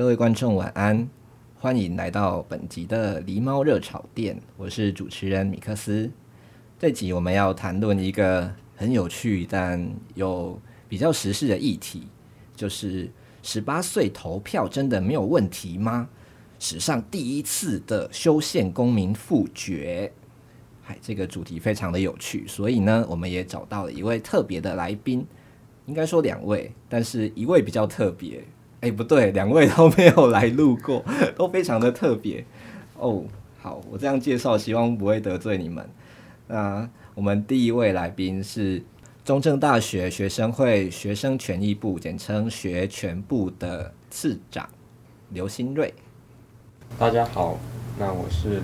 各位观众晚安，欢迎来到本集的狸猫热炒店，我是主持人米克斯。这集我们要谈论一个很有趣但又比较时事的议题，就是十八岁投票真的没有问题吗？史上第一次的修宪公民复决，嗨，这个主题非常的有趣，所以呢，我们也找到了一位特别的来宾，应该说两位，但是一位比较特别。哎、不对，两位都没有来录过，都非常的特别哦。好，我这样介绍，希望不会得罪你们。那我们第一位来宾是中正大学学生会学生权益部，简称学权部的次长刘新瑞。大家好，那我是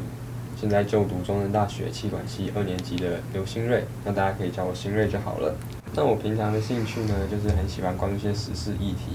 现在就读中正大学企管系二年级的刘新瑞，那大家可以叫我新瑞就好了。那我平常的兴趣呢，就是很喜欢关注一些时事议题。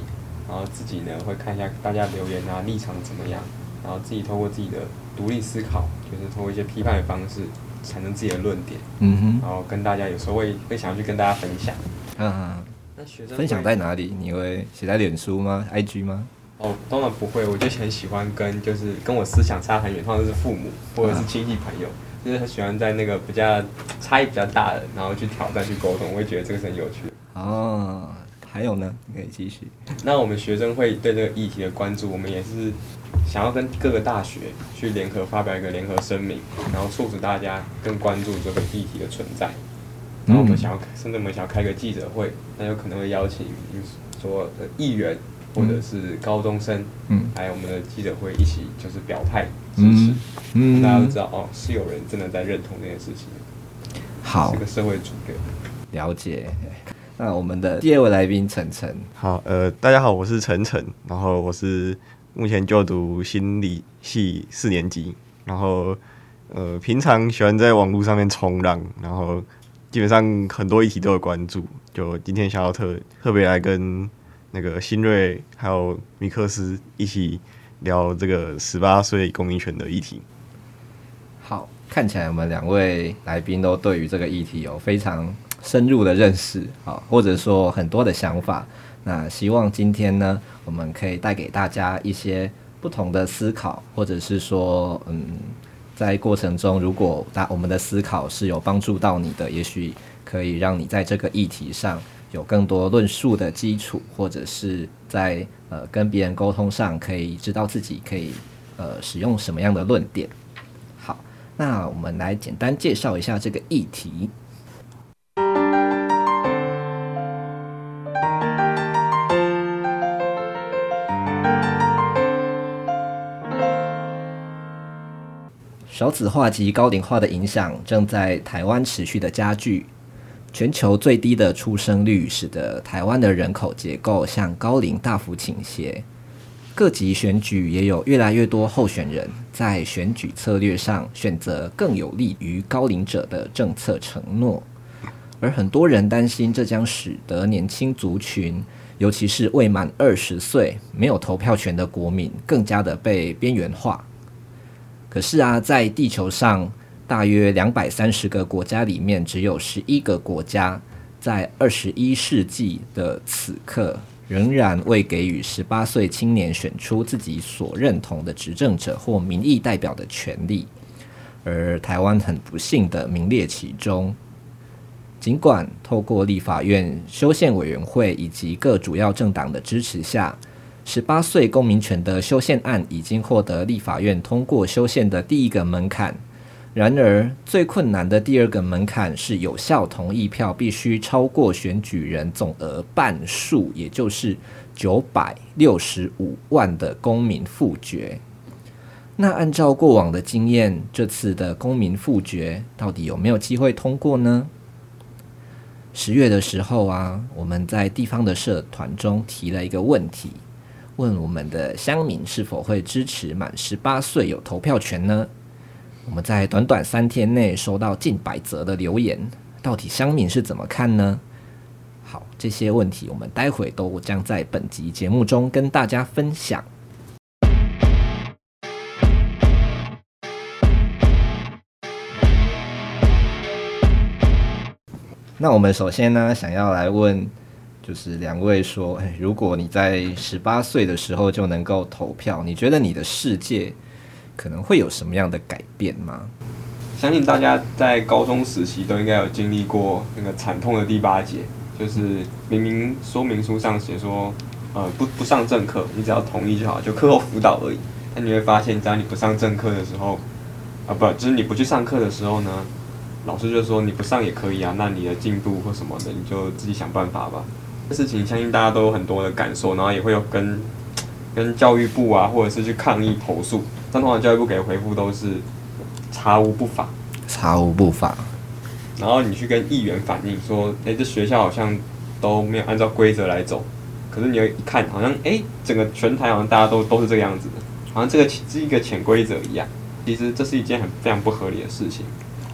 然后自己呢会看一下大家留言啊，立场怎么样，然后自己通过自己的独立思考，就是通过一些批判的方式产生自己的论点，嗯哼，然后跟大家有时候会会想要去跟大家分享，嗯，那学生分享在哪里？你会写在脸书吗？IG 吗？哦，当然不会，我就很喜欢跟就是跟我思想差很远，或者是父母或者是亲戚朋友，啊、就是很喜欢在那个比较差异比较大的，然后去挑战去沟通，我会觉得这个是很有趣的。哦。还有呢，你可以继续。那我们学生会对这个议题的关注，我们也是想要跟各个大学去联合发表一个联合声明，然后促使大家更关注这个议题的存在。然后我们想要，甚至我们想要开个记者会，那有可能会邀请，说议员或者是高中生，嗯，还有我们的记者会一起就是表态支持，嗯，大家都知道哦，是有人真的在认同这件事情。好，是个社会主流。了解。那我们的第二位来宾晨晨，好，呃，大家好，我是晨晨，然后我是目前就读心理系四年级，然后呃，平常喜欢在网络上面冲浪，然后基本上很多议题都有关注，就今天想要特特别来跟那个新锐还有米克斯一起聊这个十八岁公民权的议题。好，看起来我们两位来宾都对于这个议题有非常深入的认识，啊，或者说很多的想法，那希望今天呢，我们可以带给大家一些不同的思考，或者是说，嗯，在过程中，如果大我们的思考是有帮助到你的，也许可以让你在这个议题上有更多论述的基础，或者是在呃跟别人沟通上可以知道自己可以呃使用什么样的论点。好，那我们来简单介绍一下这个议题。少子化及高龄化的影响正在台湾持续的加剧，全球最低的出生率使得台湾的人口结构向高龄大幅倾斜。各级选举也有越来越多候选人在选举策略上选择更有利于高龄者的政策承诺，而很多人担心这将使得年轻族群，尤其是未满二十岁没有投票权的国民，更加的被边缘化。可是啊，在地球上大约两百三十个国家里面，只有十一个国家在二十一世纪的此刻，仍然未给予十八岁青年选出自己所认同的执政者或民意代表的权利，而台湾很不幸的名列其中。尽管透过立法院修宪委员会以及各主要政党的支持下，十八岁公民权的修宪案已经获得立法院通过修宪的第一个门槛，然而，最困难的第二个门槛是有效同意票必须超过选举人总额半数，也就是九百六十五万的公民复决。那按照过往的经验，这次的公民复决到底有没有机会通过呢？十月的时候啊，我们在地方的社团中提了一个问题，问我们的乡民是否会支持满十八岁有投票权呢？我们在短短三天内收到近百则的留言，到底乡民是怎么看呢？好，这些问题我们待会都将在本集节目中跟大家分享。那我们首先呢，想要来问，就是两位说，哎，如果你在十八岁的时候就能够投票，你觉得你的世界可能会有什么样的改变吗？相信大家在高中时期都应该有经历过那个惨痛的第八节，就是明明说明书上写说，呃，不不上正课，你只要同意就好，就课后辅导而已。但你会发现，只要你不上正课的时候，啊，不，就是你不去上课的时候呢？老师就说你不上也可以啊，那你的进度或什么的，你就自己想办法吧。这事情相信大家都有很多的感受，然后也会有跟 跟教育部啊，或者是去抗议投诉。但通常教育部给的回复都是查无不法，查无不法。然后你去跟议员反映说，诶，这学校好像都没有按照规则来走。可是你又一看，好像诶，整个全台好像大家都都是这个样子的，好像这个是一个潜规则一样。其实这是一件很非常不合理的事情。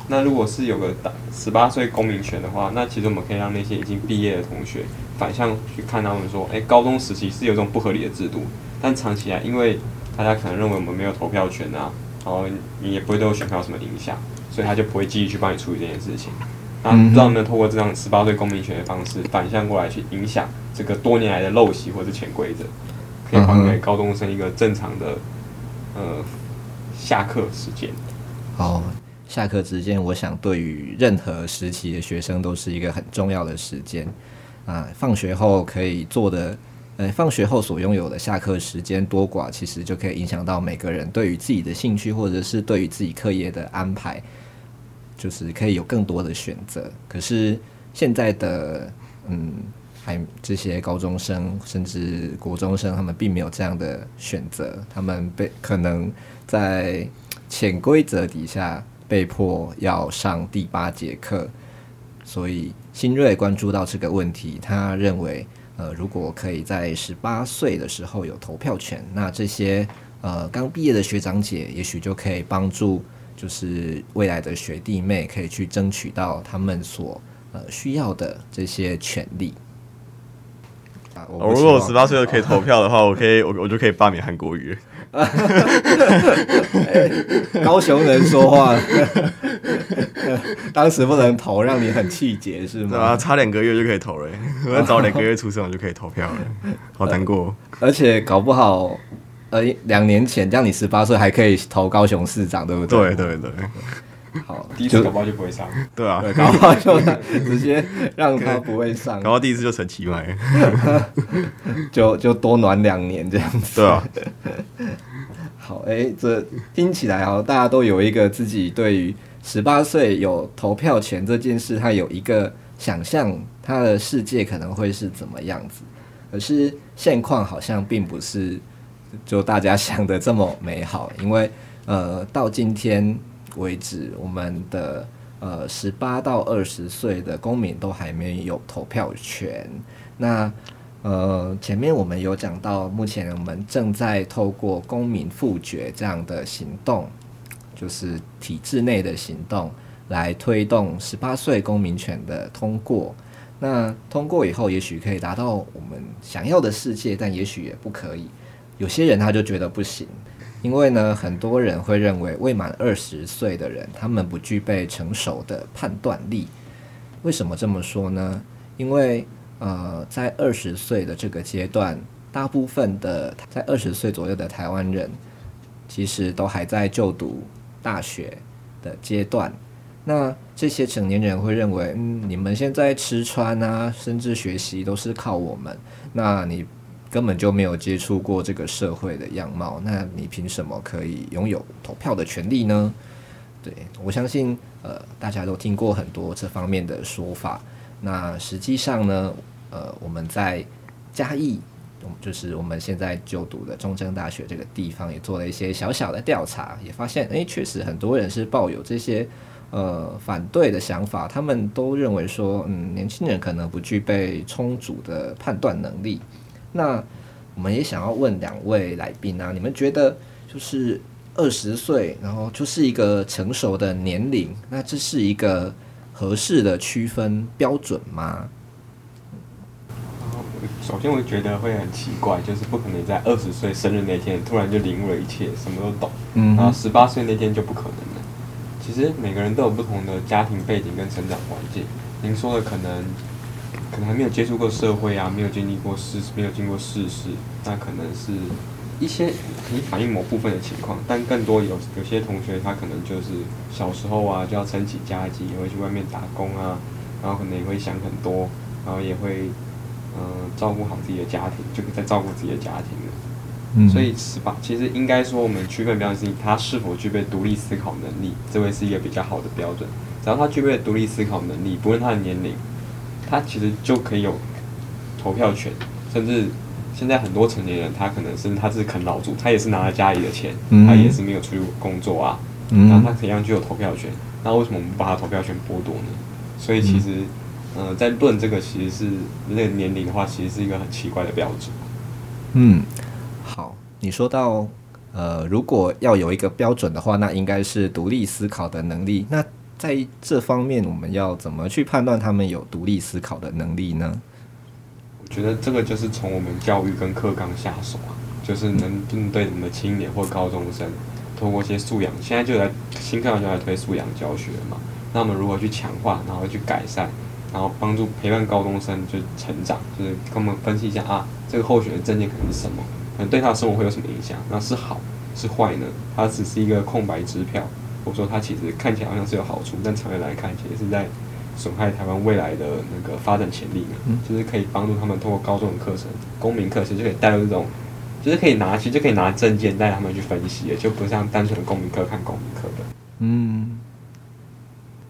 那如果是有个十八岁公民权的话，那其实我们可以让那些已经毕业的同学反向去看他们说，诶，高中时期是有这种不合理的制度，但长期来，因为大家可能认为我们没有投票权啊，然后你也不会对我选票有什么影响，所以他就不会继续去帮你处理这件事情。那不知道能不能透过这样十八岁公民权的方式反向过来去影响这个多年来的陋习或者潜规则，可以还给高中生一个正常的呃下课时间。好。下课时间，我想对于任何时期的学生都是一个很重要的时间啊。放学后可以做的，呃，放学后所拥有的下课时间多寡，其实就可以影响到每个人对于自己的兴趣，或者是对于自己课业的安排，就是可以有更多的选择。可是现在的，嗯，还这些高中生甚至国中生，他们并没有这样的选择，他们被可能在潜规则底下。被迫要上第八节课，所以新锐关注到这个问题。他认为，呃，如果可以在十八岁的时候有投票权，那这些呃刚毕业的学长姐，也许就可以帮助，就是未来的学弟妹可以去争取到他们所呃需要的这些权利。啊，我如果十八岁就可以投票的话，我可以，我我就可以罢免韩国瑜。高雄人说话，当时不能投，让你很气结是吗？对啊，差两个月就可以投了，我要早两个月出生我就可以投票了，好难过。而且搞不好，呃，两年前这样你十八岁还可以投高雄市长，对不对？对对对。好，第一次搞不好就不会上，对啊，搞不好就 直接让他不会上，搞到第一次就成奇迈，就就多暖两年这样子，对啊。好，哎、欸，这听起来好，大家都有一个自己对于十八岁有投票权这件事，他有一个想象，他的世界可能会是怎么样子。可是现况好像并不是就大家想的这么美好，因为呃，到今天。为止，我们的呃十八到二十岁的公民都还没有投票权。那呃前面我们有讲到，目前我们正在透过公民复决这样的行动，就是体制内的行动，来推动十八岁公民权的通过。那通过以后，也许可以达到我们想要的世界，但也许也不可以。有些人他就觉得不行。因为呢，很多人会认为未满二十岁的人，他们不具备成熟的判断力。为什么这么说呢？因为呃，在二十岁的这个阶段，大部分的在二十岁左右的台湾人，其实都还在就读大学的阶段。那这些成年人会认为，嗯，你们现在吃穿啊，甚至学习都是靠我们。那你。根本就没有接触过这个社会的样貌，那你凭什么可以拥有投票的权利呢？对，我相信呃大家都听过很多这方面的说法。那实际上呢，呃我们在嘉义，就是我们现在就读的中正大学这个地方，也做了一些小小的调查，也发现，诶，确实很多人是抱有这些呃反对的想法，他们都认为说，嗯，年轻人可能不具备充足的判断能力。那我们也想要问两位来宾啊，你们觉得就是二十岁，然后就是一个成熟的年龄，那这是一个合适的区分标准吗？首先，我觉得会很奇怪，就是不可能在二十岁生日那天突然就领悟了一切，什么都懂。嗯，然后十八岁那天就不可能了。其实每个人都有不同的家庭背景跟成长环境。您说的可能。可能还没有接触过社会啊，没有经历过世，没有经过世事，那可能是一些可以反映某部分的情况，但更多有有些同学他可能就是小时候啊就要撑起家计，也会去外面打工啊，然后可能也会想很多，然后也会嗯、呃、照顾好自己的家庭，就在照顾自己的家庭了。嗯，所以是吧？其实应该说我们区分标准是他是否具备独立思考能力，这会是一个比较好的标准。只要他具备独立思考能力，不论他的年龄。他其实就可以有投票权，甚至现在很多成年人，他可能是他是啃老族，他也是拿了家里的钱，嗯、他也是没有出去工作啊，那、嗯、他怎样就有投票权？那为什么我们不把他投票权剥夺呢？所以其实，嗯、呃，在论这个其实是那个年龄的话，其实是一个很奇怪的标准。嗯，好，你说到呃，如果要有一个标准的话，那应该是独立思考的能力。那在这方面，我们要怎么去判断他们有独立思考的能力呢？我觉得这个就是从我们教育跟课纲下手啊，就是能针对我们的青年或高中生，通过一些素养，现在就在新课纲就在推素养教学嘛。那我们如何去强化，然后去改善，然后帮助陪伴高中生就成长，就是跟我们分析一下啊，这个候选的政见可能是什么，可能对他的生活会有什么影响？那是好是坏呢？它只是一个空白支票。或者说它其实看起来好像是有好处，但长远来看，其实是在损害台湾未来的那个发展潜力嘛。嗯，就是可以帮助他们通过高中的课程、公民课，其实就可以带入这种，就是可以拿，其实就可以拿证件带他们去分析，就不像单纯的公民课看公民课的。嗯，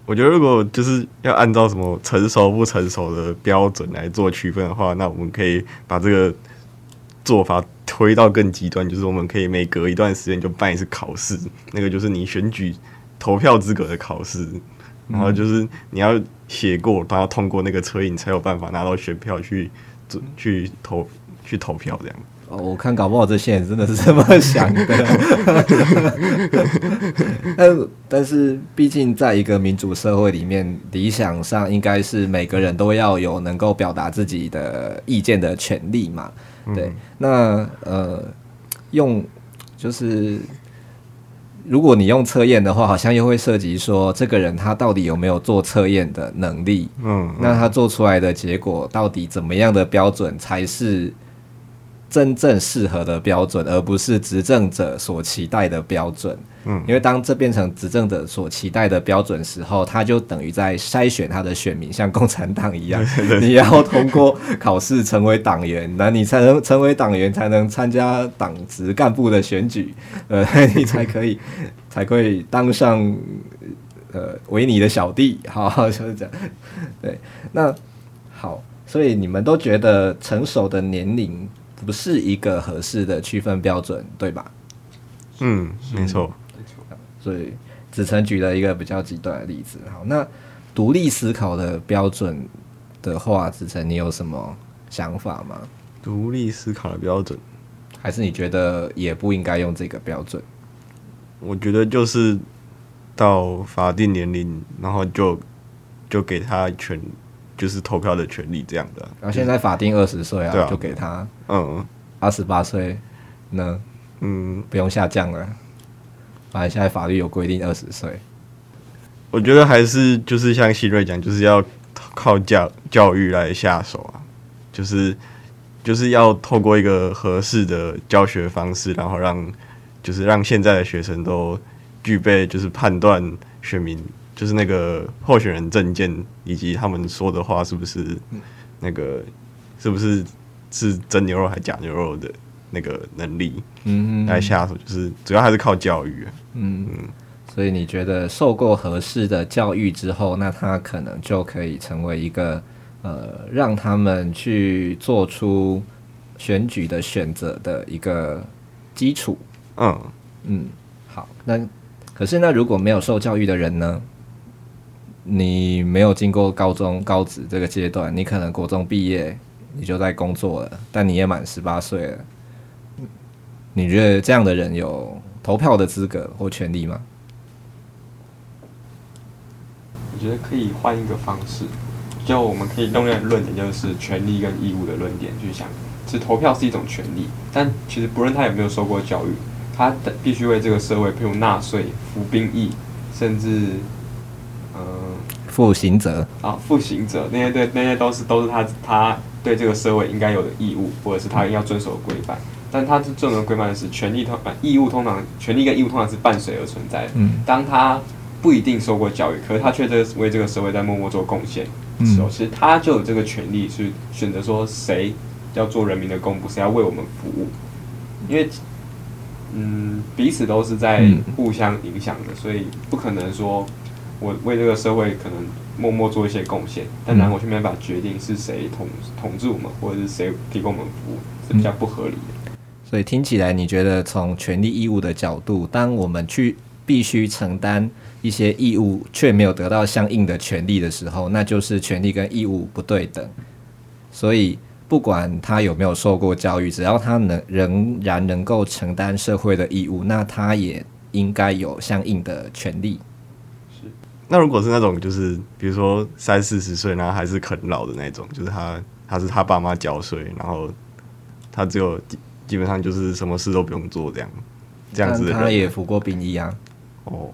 我觉得如果就是要按照什么成熟不成熟的标准来做区分的话，那我们可以把这个做法。推到更极端，就是我们可以每隔一段时间就办一次考试，那个就是你选举投票资格的考试，然后就是你要写过，都要通过那个车，你，才有办法拿到选票去去投去投票这样。哦，我看搞不好这些人真的是这么想的，但但是毕竟在一个民主社会里面，理想上应该是每个人都要有能够表达自己的意见的权利嘛。对，那呃，用就是，如果你用测验的话，好像又会涉及说，这个人他到底有没有做测验的能力？嗯，那他做出来的结果到底怎么样的标准才是真正适合的标准，而不是执政者所期待的标准？嗯，因为当这变成执政者所期待的标准时候，他就等于在筛选他的选民，像共产党一样，你要通过考试成为党员，那你才能成为党员，才能参加党职干部的选举，呃，你才可以才可以当上呃维尼的小弟，好，好就是这样。对，那好，所以你们都觉得成熟的年龄不是一个合适的区分标准，对吧？嗯，没错。没错所以子成举了一个比较极端的例子。好，那独立思考的标准的话，子成你有什么想法吗？独立思考的标准，还是你觉得也不应该用这个标准？我觉得就是到法定年龄，然后就就给他权，就是投票的权利这样的。然后现在法定二十岁啊，就给他。嗯，二十八岁呢？嗯，不用下降了。反正现在法律有规定二十岁，我觉得还是就是像希瑞讲，就是要靠教教育来下手啊，就是就是要透过一个合适的教学方式，然后让就是让现在的学生都具备就是判断选民就是那个候选人证件以及他们说的话是不是那个是不是是真牛肉还是假牛肉的。那个能力，嗯，来下手就是主要还是靠教育，嗯嗯，所以你觉得受过合适的教育之后，那他可能就可以成为一个呃，让他们去做出选举的选择的一个基础。嗯嗯，好，那可是那如果没有受教育的人呢？你没有经过高中、高职这个阶段，你可能国中毕业，你就在工作了，但你也满十八岁了。你觉得这样的人有投票的资格或权利吗？我觉得可以换一个方式，就我们可以用一个论点，就是权利跟义务的论点去想。其实投票是一种权利，但其实不论他有没有受过教育，他必须为这个社会，譬如纳税、服兵役，甚至。负行者啊，负行者那些对那些都是都是他他对这个社会应该有的义务，或者是他应该要遵守的规范。但他是遵守规范的是权利通啊义务通常权利跟义务通常是伴随而存在的。嗯，当他不一定受过教育，可是他却在为这个社会在默默做贡献的时候，其实他就有这个权利去选择说谁要做人民的公仆，谁要为我们服务。因为嗯彼此都是在互相影响的，所以不可能说。我为这个社会可能默默做一些贡献，但然后我却没办法决定是谁统统治我们，或者是谁提供我们服务，是比较不合理的。所以听起来，你觉得从权利义务的角度，当我们去必须承担一些义务，却没有得到相应的权利的时候，那就是权利跟义务不对等。所以不管他有没有受过教育，只要他能仍然能够承担社会的义务，那他也应该有相应的权利。那如果是那种，就是比如说三四十岁，然后还是啃老的那种，就是他他是他爸妈缴税，然后他只有基本上就是什么事都不用做这样，这样子的人。他也服过兵役啊。哦。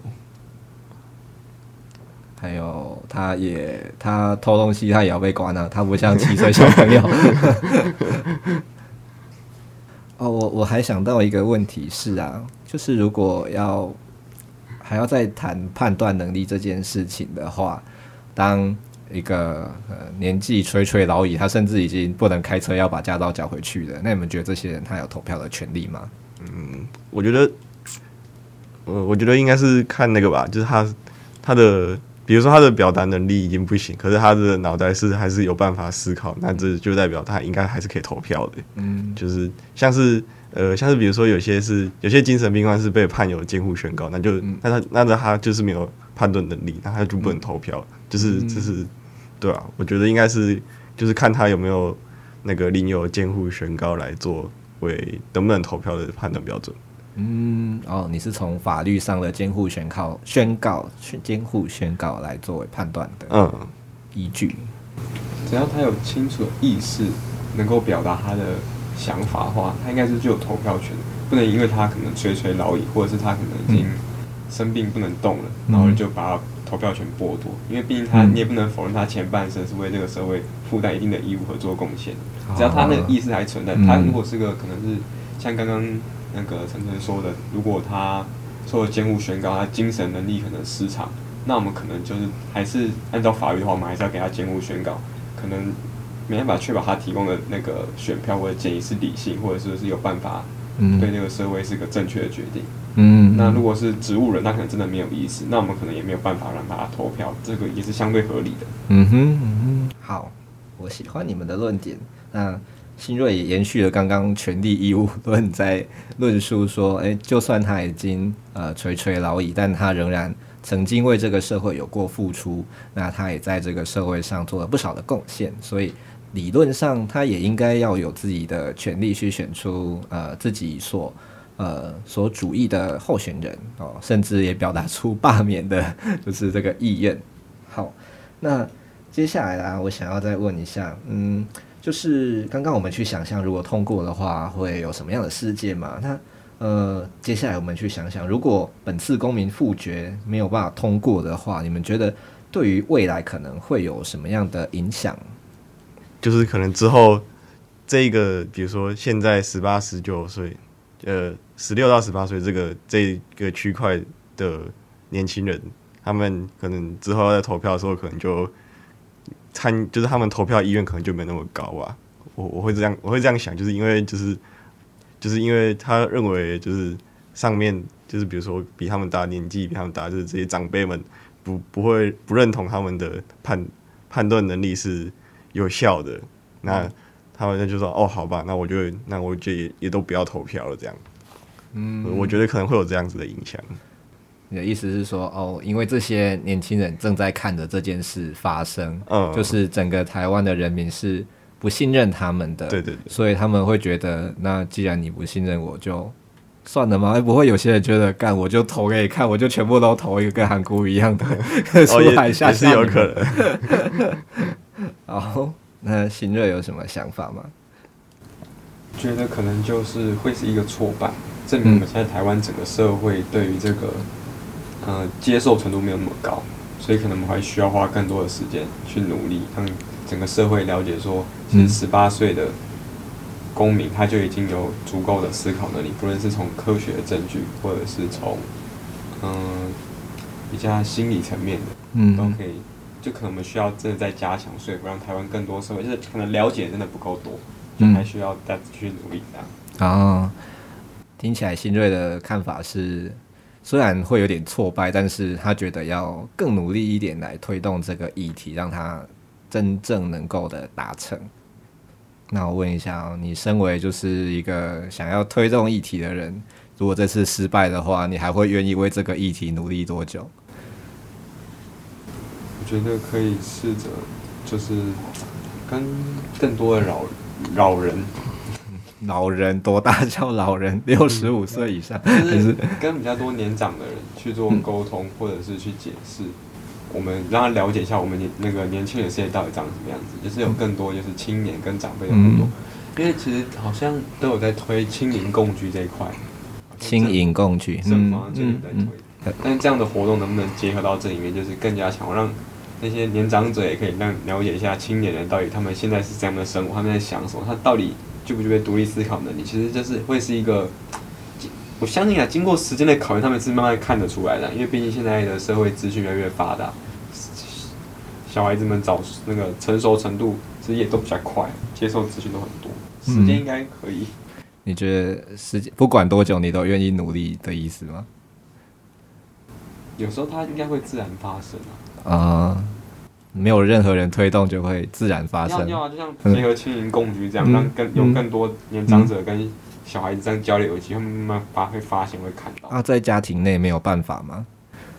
还有，他也他偷东西，他也要被关啊。他不像七岁小朋友。哦，我我还想到一个问题是啊，就是如果要。还要再谈判断能力这件事情的话，当一个呃年纪垂垂老矣，他甚至已经不能开车，要把驾照缴回去的，那你们觉得这些人他有投票的权利吗？嗯，我觉得，呃，我觉得应该是看那个吧，就是他他的，比如说他的表达能力已经不行，可是他的脑袋是还是有办法思考，那这就代表他应该还是可以投票的。嗯，就是像是。呃，像是比如说有些是有些精神病患是被判有监护宣告，那就、嗯、那他那他他就是没有判断能力，那他就不能投票，嗯、就是就是对啊，我觉得应该是就是看他有没有那个另有监护宣告来作为能不能投票的判断标准。嗯，哦，你是从法律上的监护宣告宣告监护宣告来作为判断的嗯依据，只要他有清楚的意识，能够表达他的。想法的话，他应该是具有投票权，不能因为他可能垂垂老矣，或者是他可能已经生病不能动了，嗯、然后就把他投票权剥夺。因为毕竟他，你也不能否认他前半生是为这个社会负担一定的义务和做贡献。只要他那个意识还存在，他如果是个可能是像刚刚那个晨晨说的，如果他受了监护宣告，他精神能力可能失常，那我们可能就是还是按照法律的话，我们还是要给他监护宣告，可能。没办法确保他提供的那个选票或者建议是理性，或者是是有办法对那个社会是个正确的决定。嗯，那如果是植物人，他可能真的没有意思，那我们可能也没有办法让他投票，这个也是相对合理的。嗯哼，嗯哼，好，我喜欢你们的论点。那新锐也延续了刚刚权利义务论，在论述说，诶，就算他已经呃垂垂老矣，但他仍然。曾经为这个社会有过付出，那他也在这个社会上做了不少的贡献，所以理论上他也应该要有自己的权利去选出呃自己所呃所主义的候选人哦，甚至也表达出罢免的就是这个意愿。好，那接下来啊，我想要再问一下，嗯，就是刚刚我们去想象，如果通过的话，会有什么样的世界嘛？那呃，接下来我们去想想，如果本次公民复决没有办法通过的话，你们觉得对于未来可能会有什么样的影响？就是可能之后这个，比如说现在十八、十九岁，呃，十六到十八岁这个这个区块的年轻人，他们可能之后在投票的时候，可能就参，就是他们投票意愿可能就没那么高啊。我我会这样，我会这样想，就是因为就是。就是因为他认为，就是上面就是比如说比他们大年纪比他们大，就是这些长辈们不不会不认同他们的判判断能力是有效的，那他们就说哦，好吧，那我就那我就也也都不要投票了，这样。嗯，我觉得可能会有这样子的影响。你的意思是说，哦，因为这些年轻人正在看着这件事发生，嗯，就是整个台湾的人民是不信任他们的，对对对，所以他们会觉得，那既然你不信任我，就算了吗？不会有些人觉得，干我就投给你看，我就全部都投一个跟韩国一样的 出海下也是有可能。好，那新锐有什么想法吗？觉得可能就是会是一个挫败。证明我们现在台湾整个社会对于这个，呃，接受程度没有那么高，所以可能我们还需要花更多的时间去努力，让整个社会了解说，其实十八岁的公民他就已经有足够的思考能力，不论是从科学的证据，或者是从嗯、呃、比较心理层面的，嗯，都可以。就可能我们需要真的再加强说服，让台湾更多社会就是可能了解真的不够多，就还需要再继续努力这样。啊。听起来新锐的看法是，虽然会有点挫败，但是他觉得要更努力一点来推动这个议题，让他真正能够的达成。那我问一下哦，你身为就是一个想要推动议题的人，如果这次失败的话，你还会愿意为这个议题努力多久？我觉得可以试着，就是跟更多的老老人。老人多大叫老人？六十五岁以上，就是跟比较多年长的人去做沟通，或者是去解释，我们让他了解一下我们年那个年轻人世界到底长什么样子，就是有更多就是青年跟长辈的互动。因为其实好像都有在推青银共居这一块，青银共居，政府这里在推，但这样的活动能不能结合到这里面，就是更加强，让那些年长者也可以让了解一下青年人到底他们现在是怎样的生活，他们在想什么，他到底。具不具备独立思考能力？其实就是会是一个，我相信啊，经过时间的考验，他们是慢慢看得出来的。因为毕竟现在的社会资讯越来越发达，小孩子们早那个成熟程度其实也都比较快，接受资讯都很多，时间应该可以。嗯，你觉得时间不管多久，你都愿意努力的意思吗？有时候它应该会自然发生啊。啊。Uh 没有任何人推动，就会自然发生。要啊，就像结合青盈共居这样，嗯、让更有更多年长者跟小孩子这样交流，有机会慢慢发会发现会看到。啊，在家庭内没有办法吗？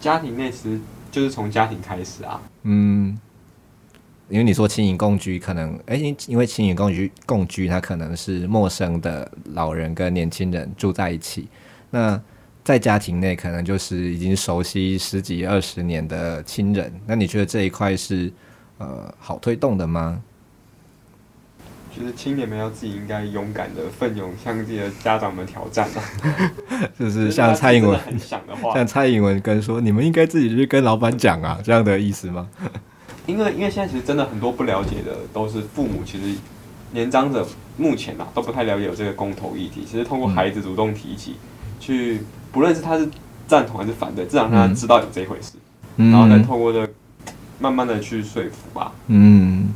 家庭内其实就是从家庭开始啊。嗯，因为你说青银共居，可能哎、欸，因为青银共居共居，它可能是陌生的老人跟年轻人住在一起，那。在家庭内，可能就是已经熟悉十几二十年的亲人。那你觉得这一块是呃好推动的吗？就是青年们要自己应该勇敢的奋勇向自己的家长们挑战啊！就是像蔡英文像蔡英文跟说，你们应该自己去跟老板讲啊，这样的意思吗？因为因为现在其实真的很多不了解的都是父母，其实年长者目前啊都不太了解有这个公投议题。其实通过孩子主动提起、嗯、去。不论是他是赞同还是反对，至少让他知道有这一回事，嗯、然后再透过这慢慢的去说服吧。嗯，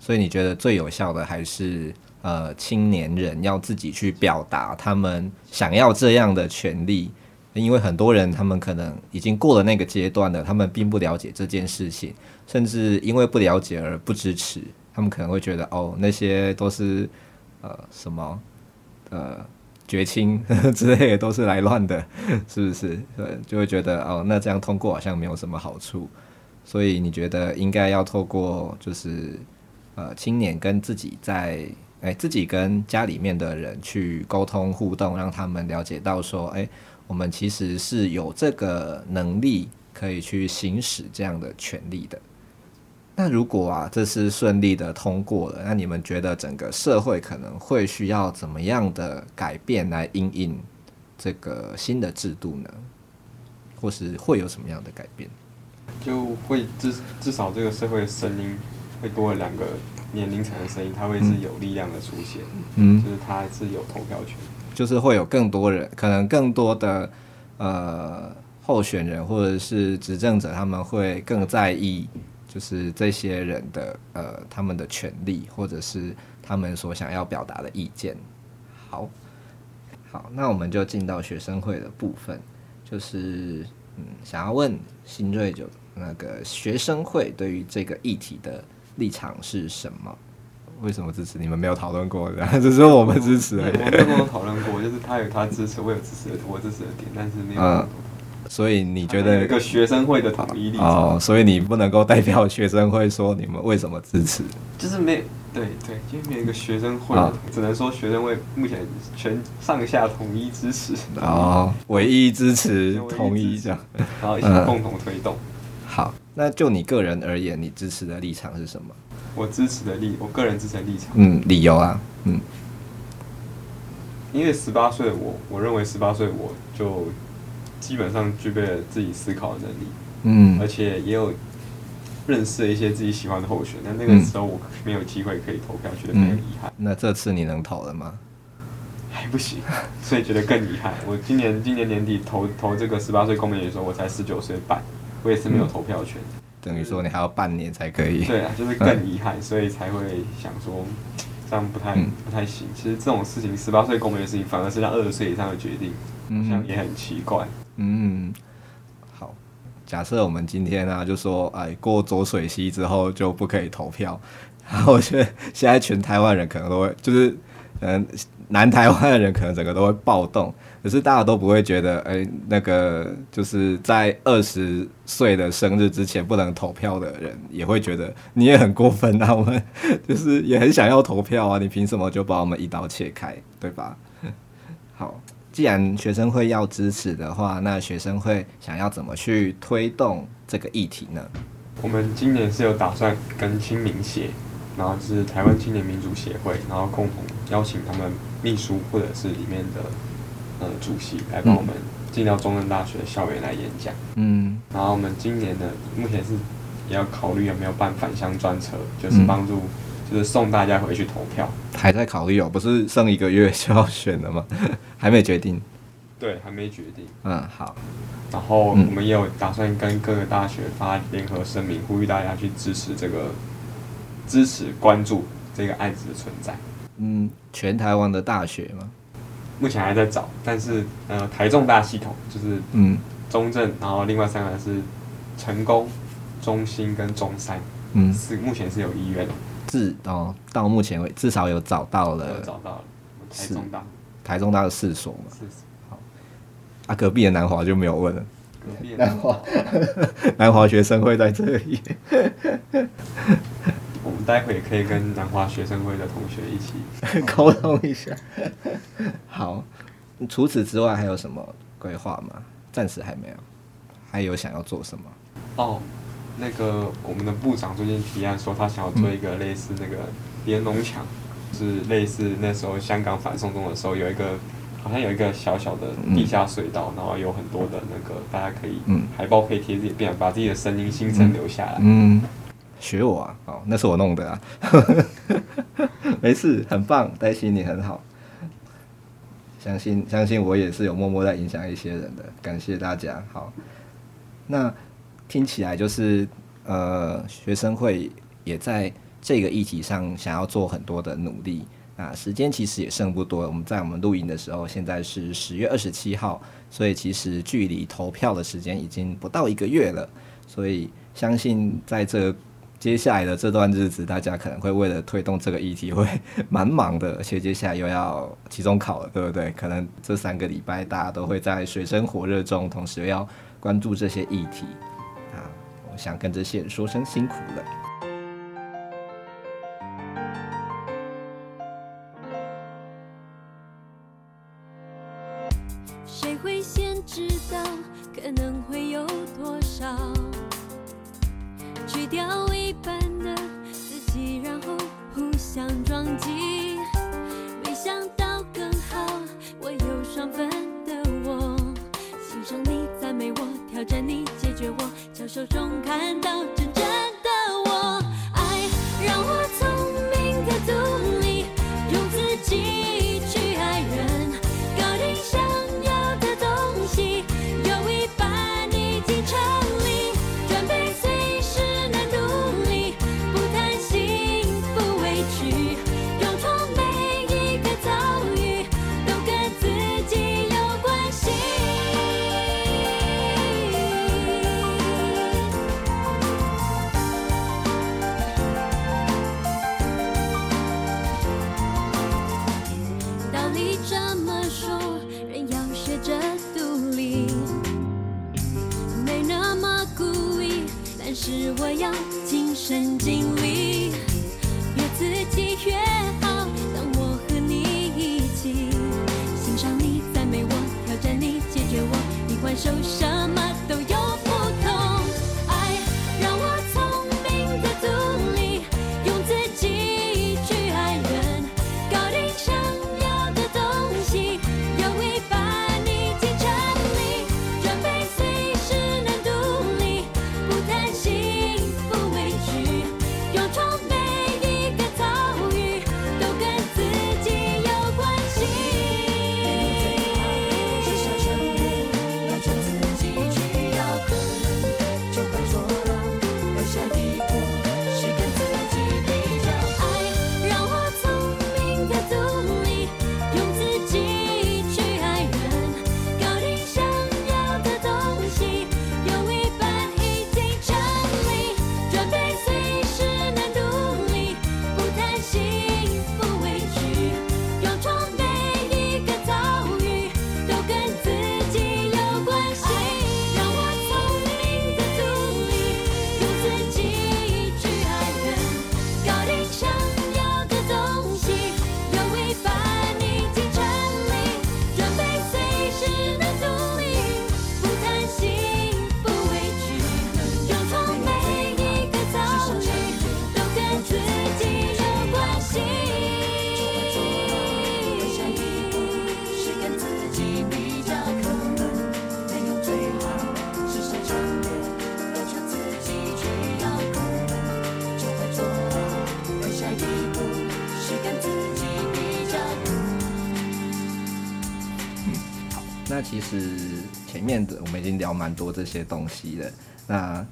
所以你觉得最有效的还是呃青年人要自己去表达他们想要这样的权利，因为很多人他们可能已经过了那个阶段了，他们并不了解这件事情，甚至因为不了解而不支持，他们可能会觉得哦那些都是呃什么呃。绝亲 之类的都是来乱的，是不是？对，就会觉得哦，那这样通过好像没有什么好处。所以你觉得应该要透过就是呃青年跟自己在哎、自己跟家里面的人去沟通互动，让他们了解到说，哎、我们其实是有这个能力可以去行使这样的权利的。那如果啊，这次顺利的通过了，那你们觉得整个社会可能会需要怎么样的改变来应应这个新的制度呢？或是会有什么样的改变？就会至至少这个社会的声音会多了两个年龄层的声音，它会是有力量的出现，嗯，就是它是有投票权，就是会有更多人，可能更多的呃候选人或者是执政者，他们会更在意。就是这些人的呃，他们的权利，或者是他们所想要表达的意见。好，好，那我们就进到学生会的部分，就是嗯，想要问新锐就那个学生会对于这个议题的立场是什么？为什么支持？你们没有讨论过的，只是我们支持而已。我们跟我讨论过，就是他有他支持，我有支持的，我支持的点，但是没有。嗯，所以你觉得一个学生会的统一立场？哦，所以你不能够代表学生会说你们为什么支持？就是没。对对，因为没有一个学生会，啊、只能说学生会目前全上下统一支持。哦，唯一支持，统一这样，然后一起共同推动。嗯、好，那就你个人而言，你支持的立场是什么？我支持的立，我个人支持的立场。嗯，理由啊，嗯，因为十八岁的我，我认为十八岁我就基本上具备了自己思考的能力，嗯，而且也有。认识了一些自己喜欢的候选，但那个时候我没有机会可以投票，觉得很遗憾。那这次你能投了吗？还不行，所以觉得更遗憾。我今年今年年底投投这个十八岁公民的时候，我才十九岁半，我也是没有投票权。嗯、等于说你还要半年才可以。对啊，就是更遗憾，所以才会想说这样不太不太行。其实这种事情，十八岁公民的事情，反而是让二十岁以上的决定，好像也很奇怪。嗯。好假设我们今天啊，就说哎，过浊水溪之后就不可以投票，然后我觉得现在全台湾人可能都会，就是嗯，南台湾的人可能整个都会暴动，可是大家都不会觉得，哎，那个就是在二十岁的生日之前不能投票的人，也会觉得你也很过分啊，我们就是也很想要投票啊，你凭什么就把我们一刀切开，对吧？好。既然学生会要支持的话，那学生会想要怎么去推动这个议题呢？我们今年是有打算跟青民协，然后是台湾青年民主协会，然后共同邀请他们秘书或者是里面的呃主席来帮我们进到中正大学校园来演讲。嗯，然后我们今年呢，目前是也要考虑有没有办返乡专车，就是帮助。就是送大家回去投票，还在考虑哦，不是剩一个月就要选了吗？还没决定。对，还没决定。嗯，好。然后我们也有打算跟各个大学发联合声明，呼吁大家去支持这个，支持关注这个案子的存在。嗯，全台湾的大学吗？目前还在找，但是呃，台中大系统就是嗯，中正，然后另外三个是成功、中心跟中山，嗯，是目前是有意愿。是哦，到目前为止至少有找到了，找到了台中大，台中大的四所嘛。啊，隔壁的南华就没有问了。隔壁的南华，南华学生会在这里。我们待会可以跟南华学生会的同学一起 沟通一下。好，除此之外还有什么规划吗？暂时还没有。还有想要做什么？哦。那个我们的部长最近提案说，他想要做一个类似那个连侬墙，就是类似那时候香港反送中的时候，有一个好像有一个小小的地下隧道，然后有很多的那个大家可以海报可以贴自己，变把自己的声音心声留下来。嗯，学我啊，哦，那是我弄的啊，没事，很棒，担心你很好，相信相信我也是有默默在影响一些人的，感谢大家。好，那。听起来就是，呃，学生会也在这个议题上想要做很多的努力。那时间其实也剩不多，我们在我们录音的时候，现在是十月二十七号，所以其实距离投票的时间已经不到一个月了。所以相信在这接下来的这段日子，大家可能会为了推动这个议题会蛮忙的，而且接下来又要期中考了，对不对？可能这三个礼拜大家都会在水深火热中，同时又要关注这些议题。想跟这些人说声辛苦了。经聊蛮多这些东西了。那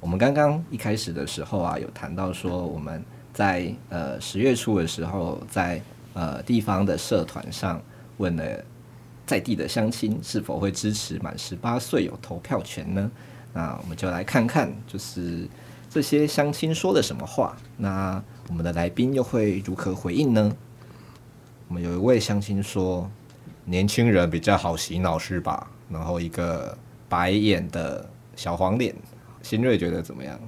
我们刚刚一开始的时候啊，有谈到说我们在呃十月初的时候，在呃地方的社团上问了在地的乡亲是否会支持满十八岁有投票权呢？那我们就来看看，就是这些乡亲说了什么话。那我们的来宾又会如何回应呢？我们有一位乡亲说。年轻人比较好洗脑是吧？然后一个白眼的小黄脸，新锐觉得怎么样？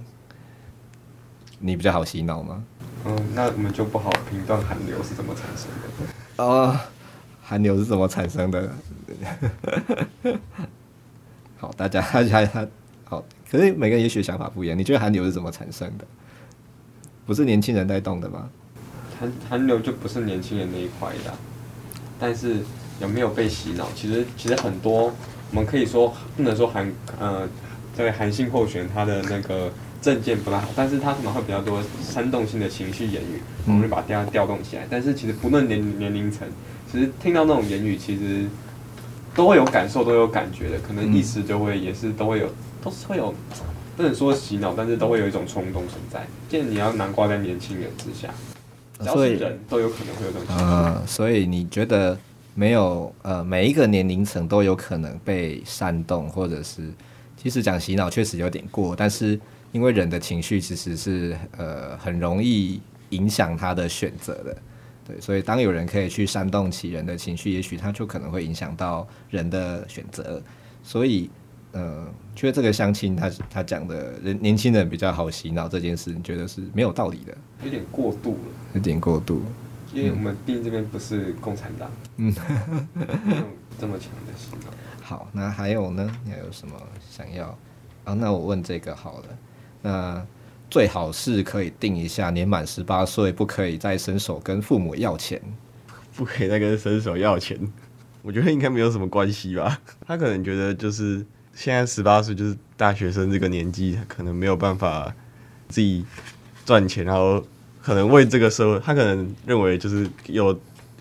你比较好洗脑吗？嗯，那我们就不好评断韩流是怎么产生的。哦，韩流是怎么产生的？好，大家大家他好，可是每个人也许想法不一样。你觉得韩流是怎么产生的？不是年轻人带动的吗？韩韩流就不是年轻人那一块的，但是。有没有被洗脑？其实其实很多，我们可以说不能说韩呃，这位韩信候选他的那个政见不太好，但是他可能会比较多煽动性的情绪言语，我们就把大家调动起来。但是其实不论年年龄层，其实听到那种言语，其实都会有感受，都有感觉的，可能意识就会也是都会有，都是会有，不能说洗脑，但是都会有一种冲动存在。既然你要难挂在年轻人之下，只要是人都有可能会有这种情绪。呃，所以你觉得？没有，呃，每一个年龄层都有可能被煽动，或者是，其实讲洗脑确实有点过，但是因为人的情绪其实是呃很容易影响他的选择的，对，所以当有人可以去煽动起人的情绪，也许他就可能会影响到人的选择，所以，呃，觉得这个相亲他他讲的人年轻人比较好洗脑这件事，你觉得是没有道理的，有点过度了，有点过度。因为我们毕竟这边不是共产党，嗯，这么强的洗脑。好，那还有呢？你还有什么想要？啊，那我问这个好了。那最好是可以定一下，年满十八岁不可以再伸手跟父母要钱，不可以再跟伸手要钱。我觉得应该没有什么关系吧。他可能觉得就是现在十八岁就是大学生这个年纪，可能没有办法自己赚钱，然后。可能为这个社会，他可能认为就是有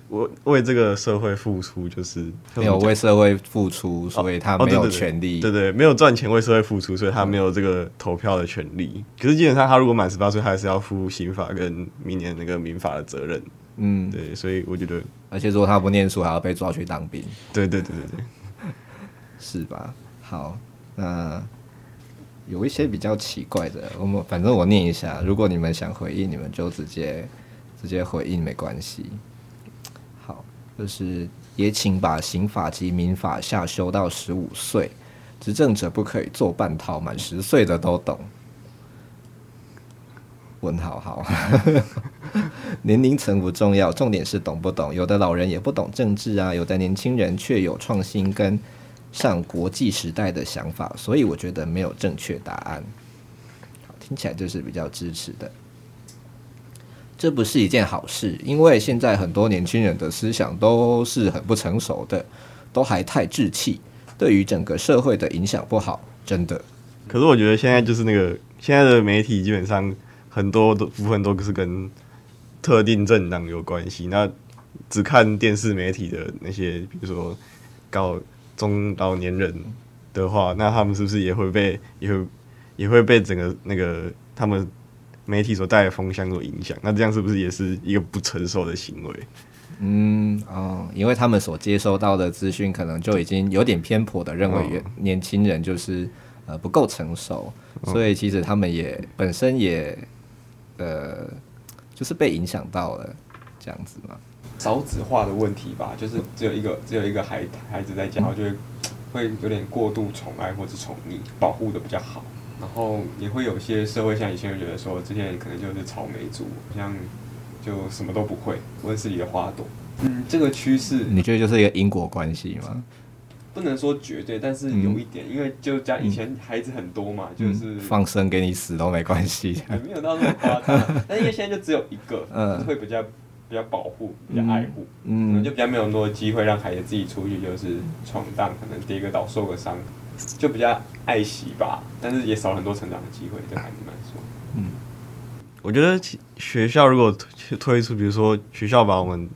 为为这个社会付出，就是没有为社会付出，所以他没有权利。哦哦、对，对，对，对对，没有赚钱为社会付出，所以他没有这个投票的权利。嗯、可是基本上，他如果满十八岁，他还是要负刑法跟明年那个民法的责任。嗯，对，所以我觉得，而且如果他不念书，还要被抓去当兵。对对对对对，是吧？好，那。有一些比较奇怪的，我们反正我念一下，如果你们想回应，你们就直接直接回应没关系。好，就是也请把刑法及民法下修到十五岁，执政者不可以做半套，满十岁的都懂。问号好，年龄层不重要，重点是懂不懂。有的老人也不懂政治啊，有的年轻人却有创新跟上国际时代的想法，所以我觉得没有正确答案。好，听起来就是比较支持的。这不是一件好事，因为现在很多年轻人的思想都是很不成熟的，都还太稚气，对于整个社会的影响不好，真的。可是我觉得现在就是那个现在的媒体基本上。很多的部分都是跟特定政党有关系。那只看电视媒体的那些，比如说高中老年人的话，那他们是不是也会被也会也会被整个那个他们媒体所带的风向所影响？那这样是不是也是一个不成熟的行为？嗯哦，因为他们所接收到的资讯可能就已经有点偏颇的认为年轻人就是呃不够成熟，所以其实他们也本身也。呃，就是被影响到了这样子嘛，少子化的问题吧，就是只有一个只有一个孩孩子在家，然后就会会有点过度宠爱或者宠溺，保护的比较好，然后也会有些社会像以前人觉得说，这些人可能就是草莓族，好像就什么都不会，温室里的花朵。嗯，这个趋势你觉得就是一个因果关系吗？不能说绝对，但是有一点，嗯、因为就家以前孩子很多嘛，嗯、就是放生给你死都没关系，也没有到那么夸张。但因为现在就只有一个，嗯，会比较比较保护，比较爱护，嗯，可能就比较没有那么多机会让孩子自己出去就是闯荡，可能跌个倒受个伤，就比较爱惜吧。但是也少很多成长的机会，对孩子来说。嗯，我觉得学校如果推出，比如说学校把我们。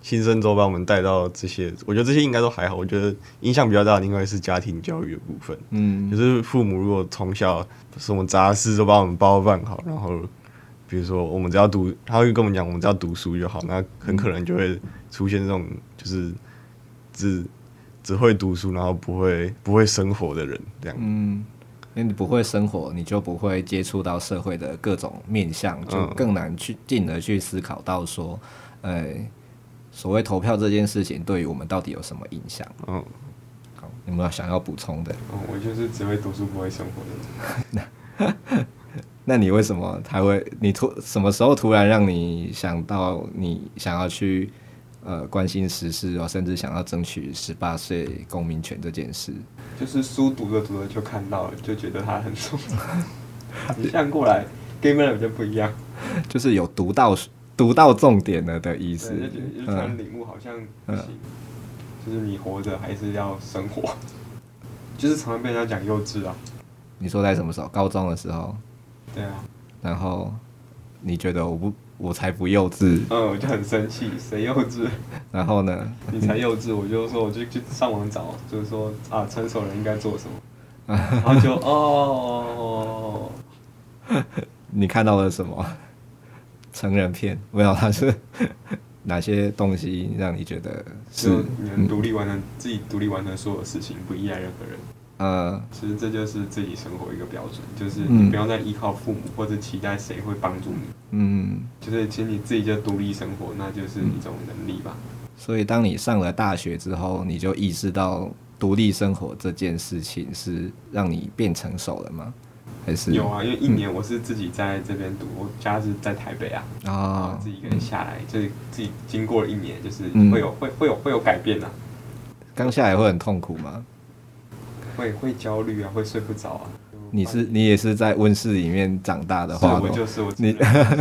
新生周把我们带到这些，我觉得这些应该都还好。我觉得影响比较大的应该是家庭教育的部分。嗯，就是父母如果从小什么杂事都把我们包办好，然后比如说我们只要读，他会跟我们讲我们只要读书就好，那很可能就会出现这种就是只只会读书，然后不会不会生活的人这样。嗯，因为你不会生活，你就不会接触到社会的各种面向，就更难去进而去思考到说，呃。所谓投票这件事情，对于我们到底有什么影响？嗯，好，有没有想要补充的？哦，我就是只会读书不会生活的人。那你为什么才会？你突什么时候突然让你想到你想要去呃关心时事哦，甚至想要争取十八岁公民权这件事？就是书读着读着就看到了，就觉得它很重要。你这样过来跟别人就不一样，就是有读到。读到重点了的意思，就突然领悟好像不行，嗯、就是你活着还是要生活，就是常常被人家讲幼稚啊。你说在什么时候？高中的时候。对啊。然后你觉得我不，我才不幼稚。嗯，我就很生气，谁幼稚？然后呢？你才幼稚，我就说，我就去上网找，就是说啊，成熟人应该做什么？然后就哦，你看到了什么？成人片，没有，他是哪些东西让你觉得是你能独立完成、嗯、自己独立完成所有事情，不依赖任何人？呃，其实这就是自己生活一个标准，就是你不要再依靠父母或者期待谁会帮助你。嗯，就是其实你自己就独立生活，那就是一种能力吧。所以，当你上了大学之后，你就意识到独立生活这件事情是让你变成熟了吗？还是有啊，因为一年我是自己在这边读，嗯、我家是在台北啊，啊，自己一个人下来，就是自己经过了一年，就是会有、嗯、会会有会有改变啊。刚下来会很痛苦吗？会会焦虑啊，会睡不着啊。你是你也是在温室里面长大的话，我就是我你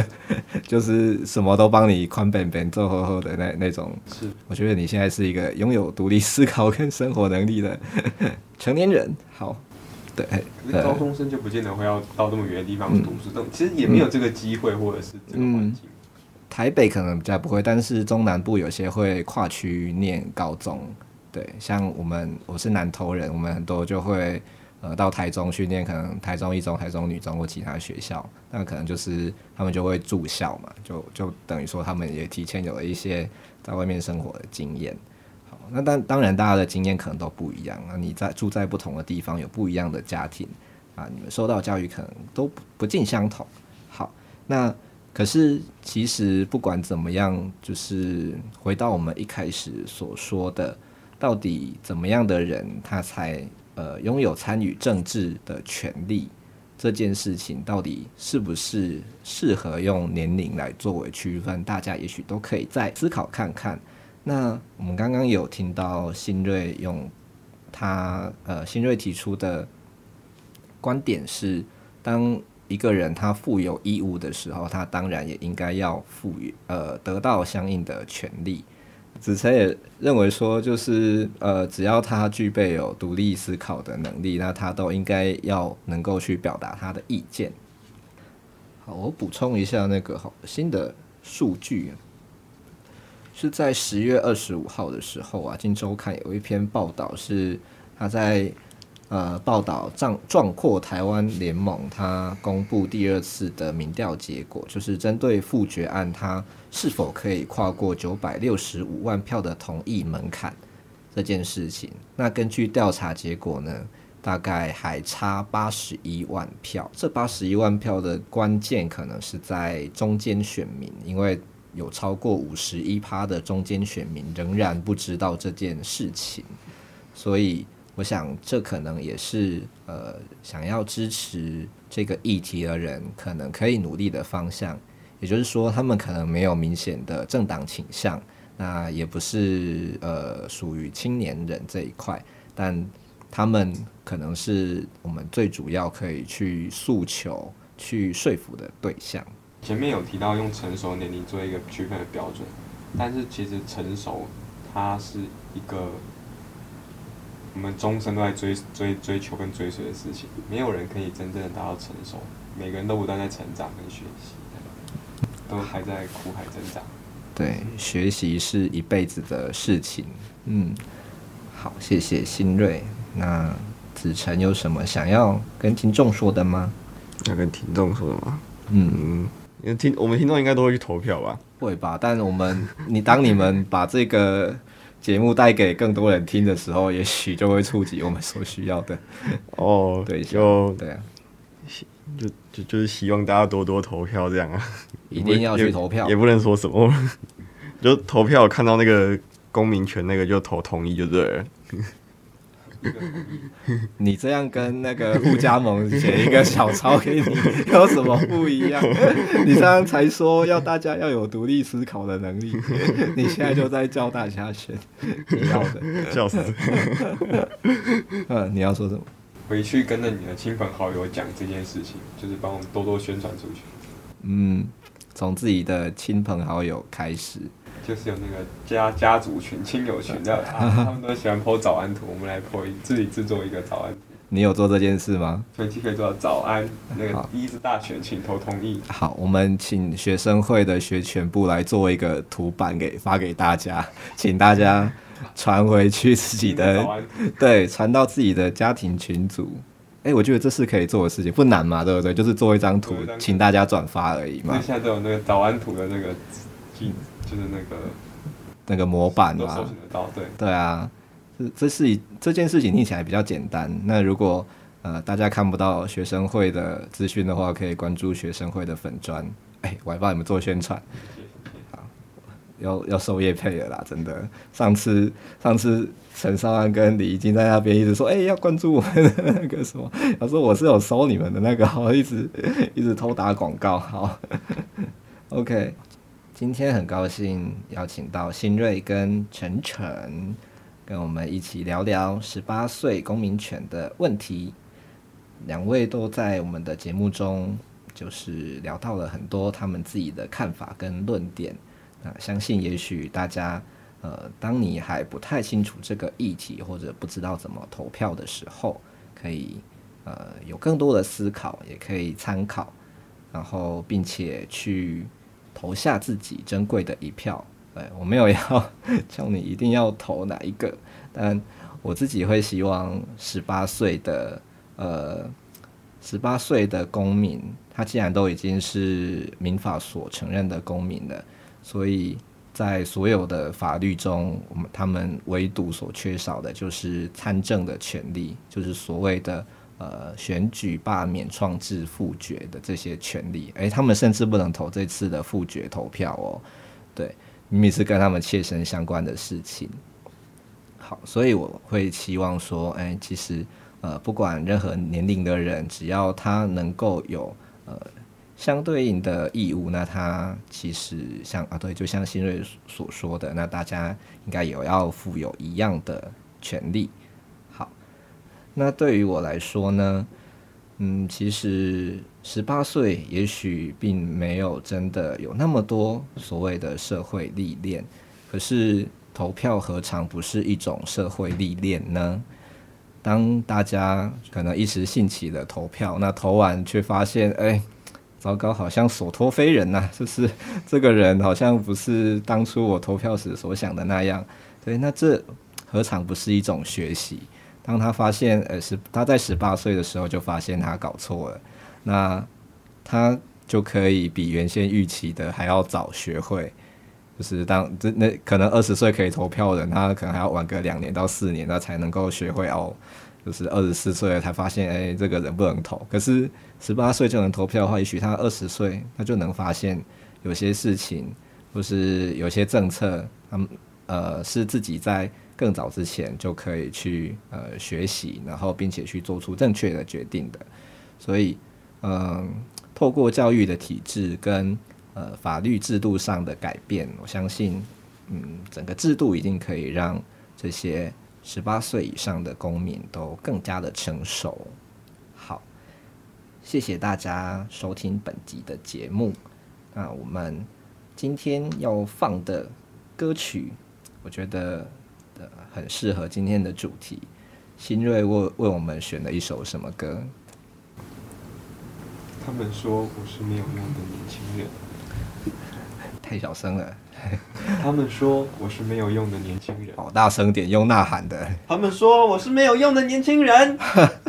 就是什么都帮你宽本本做厚厚的那那种。是，我觉得你现在是一个拥有独立思考跟生活能力的 成年人。好。对，可是高中生就不见得会要到这么远的地方读书，这、嗯、其实也没有这个机会，或者是这个环境、嗯。台北可能比较不会，但是中南部有些会跨区念高中。对，像我们我是南投人，我们很多就会呃到台中训练，可能台中一中、台中女中或其他学校，那可能就是他们就会住校嘛，就就等于说他们也提前有了一些在外面生活的经验。好那当当然，大家的经验可能都不一样啊。你在住在不同的地方，有不一样的家庭啊，你们受到教育可能都不不尽相同。好，那可是其实不管怎么样，就是回到我们一开始所说的，到底怎么样的人他才呃拥有参与政治的权利？这件事情到底是不是适合用年龄来作为区分？大家也许都可以再思考看看。那我们刚刚有听到新锐用他呃新锐提出的观点是，当一个人他负有义务的时候，他当然也应该要赋予呃得到相应的权利。子成也认为说，就是呃，只要他具备有独立思考的能力，那他都应该要能够去表达他的意见。好，我补充一下那个好新的数据，是在十月二十五号的时候啊，《今周刊》有一篇报道是他在。呃，报道壮壮阔台湾联盟，他公布第二次的民调结果，就是针对复决案，他是否可以跨过九百六十五万票的同意门槛这件事情。那根据调查结果呢，大概还差八十一万票。这八十一万票的关键可能是在中间选民，因为有超过五十一趴的中间选民仍然不知道这件事情，所以。我想，这可能也是呃，想要支持这个议题的人可能可以努力的方向。也就是说，他们可能没有明显的政党倾向，那也不是呃属于青年人这一块，但他们可能是我们最主要可以去诉求、去说服的对象。前面有提到用成熟年龄做一个区分的标准，但是其实成熟它是一个。我们终身都在追追追求跟追随的事情，没有人可以真正的达到成熟。每个人都不断在成长跟学习，都还在苦海挣扎。对，学习是一辈子的事情。嗯，好，谢谢新锐。那子晨有什么想要跟听众说的吗？要跟听众说的吗？嗯，因为听我们听众应该都会去投票吧？会吧？但我们，你当你们把这个。节目带给更多人听的时候，也许就会触及我们所需要的哦。对，就对啊，就就就是希望大家多多投票，这样啊，一定要去投票，也，也不能说什么，就投票看到那个公民权那个就投同意就对了。你这样跟那个互加盟写一个小抄给你有什么不一样？你刚刚才说要大家要有独立思考的能力，你现在就在教大家选你要的，笑死！嗯，你要说什么？回去跟着你的亲朋好友讲这件事情，就是帮我们多多宣传出去。嗯，从自己的亲朋好友开始。就是有那个家家族群、亲友群的，他们都喜欢 po 早安图，我们来 po 自己制作一个早安图。你有做这件事吗？飞机可以做到早安，那个第一次大选，请投同意。好，我们请学生会的学全部来做一个图版给发给大家，请大家传回去自己的，对，传到自己的家庭群组。哎、欸，我觉得这是可以做的事情，不难嘛，对不对？就是做一张图，请大家转发而已嘛。现在都有那个早安图的那个就是那个那个模板嘛，搜寻得到，对对啊，这这是这件事情听起来比较简单。那如果呃大家看不到学生会的资讯的话，可以关注学生会的粉专。哎、欸，我还帮你们做宣传，好，要要收业配了啦，真的。上次上次陈少安跟李怡静在那边一直说，哎、要关注我们的那个什么，他说我是有收你们的那个，好，一直一直偷打广告，好，OK。今天很高兴邀请到新锐跟晨晨，跟我们一起聊聊十八岁公民权的问题。两位都在我们的节目中，就是聊到了很多他们自己的看法跟论点。那相信也许大家，呃，当你还不太清楚这个议题，或者不知道怎么投票的时候，可以呃有更多的思考，也可以参考，然后并且去。投下自己珍贵的一票，对，我没有要叫你一定要投哪一个，但我自己会希望十八岁的呃十八岁的公民，他既然都已经是民法所承认的公民了，所以在所有的法律中，我们他们唯独所缺少的就是参政的权利，就是所谓的。呃，选举、罢免、创制、复决的这些权利，诶，他们甚至不能投这次的复决投票哦。对，明明是跟他们切身相关的事情。好，所以我会期望说，诶，其实，呃，不管任何年龄的人，只要他能够有呃相对应的义务，那他其实像啊，对，就像新锐所说的，那大家应该有要负有一样的权利。好，那对于我来说呢，嗯，其实十八岁也许并没有真的有那么多所谓的社会历练，可是投票何尝不是一种社会历练呢？当大家可能一时兴起的投票，那投完却发现，哎、糟糕，好像所托非人呐、就是这个人好像不是当初我投票时所想的那样。对，那这何尝不是一种学习？当他发现，呃，是他在十八岁的时候就发现他搞错了，那他就可以比原先预期的还要早学会。就是当这那可能二十岁可以投票的人，他可能还要晚个两年到四年，他才能够学会哦。就是二十四岁才发现，哎、这个人不能投。可是十八岁就能投票的话，也许他二十岁他就能发现有些事情，或是有些政策，他们呃是自己在更早之前就可以去呃学习，然后并且去做出正确的决定的。所以，嗯、透过教育的体制跟呃，法律制度上的改变，我相信，嗯，整个制度一定可以让这些十八岁以上的公民都更加的成熟。好，谢谢大家收听本集的节目。那我们今天要放的歌曲，我觉得呃很适合今天的主题。新锐为为我们选了一首什么歌？他们说我是没有用的年轻人。太小声了。他们说我是没有用的年轻人。好大声点，用呐喊的。他们说我是没有用的年轻人。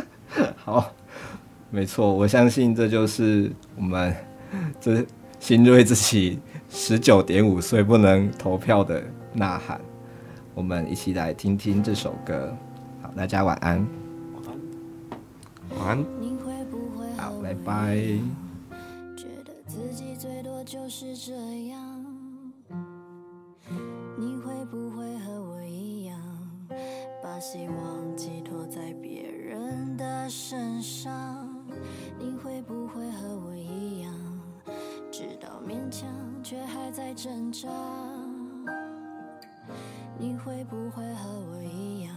好，没错，我相信这就是我们 这新锐自己十九点五岁不能投票的呐喊。我们一起来听听这首歌。好，大家晚安。晚安。晚安好，拜拜。就是把希望寄托在别人的身上？你会不会和我一样，知道勉强却还在挣扎？你会不会和我一样，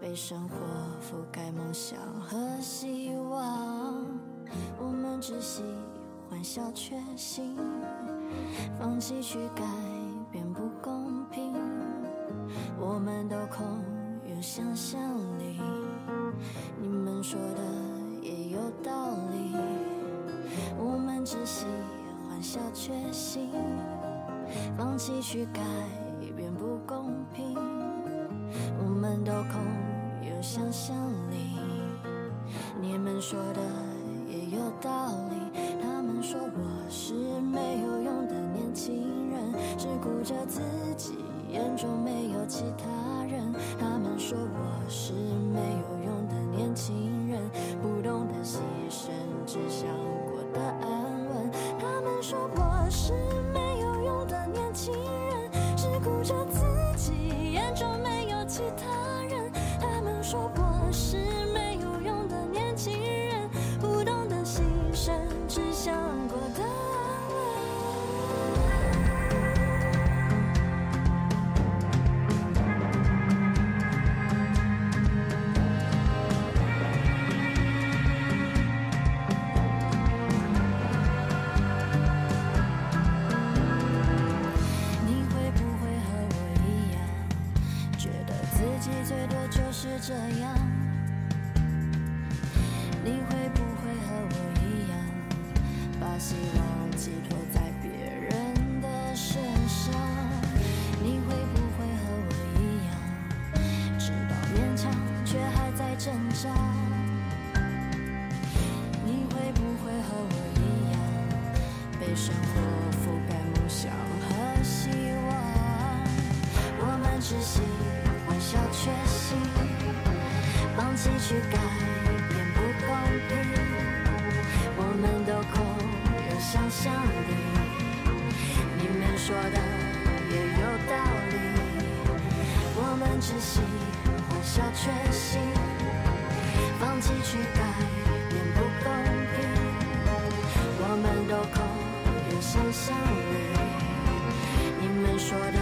被生活覆盖梦想和希望？我们只喜。欢笑却行，放弃去改变不公平。我们都继续改变不公平。我们都空有想象力，你们说的也有道理。他们说我是没有用的年轻人，只顾着自他们最多就是这样。窒息，欢笑缺席，放弃去改变不公平。我们都够有想象力。你们说？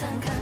看看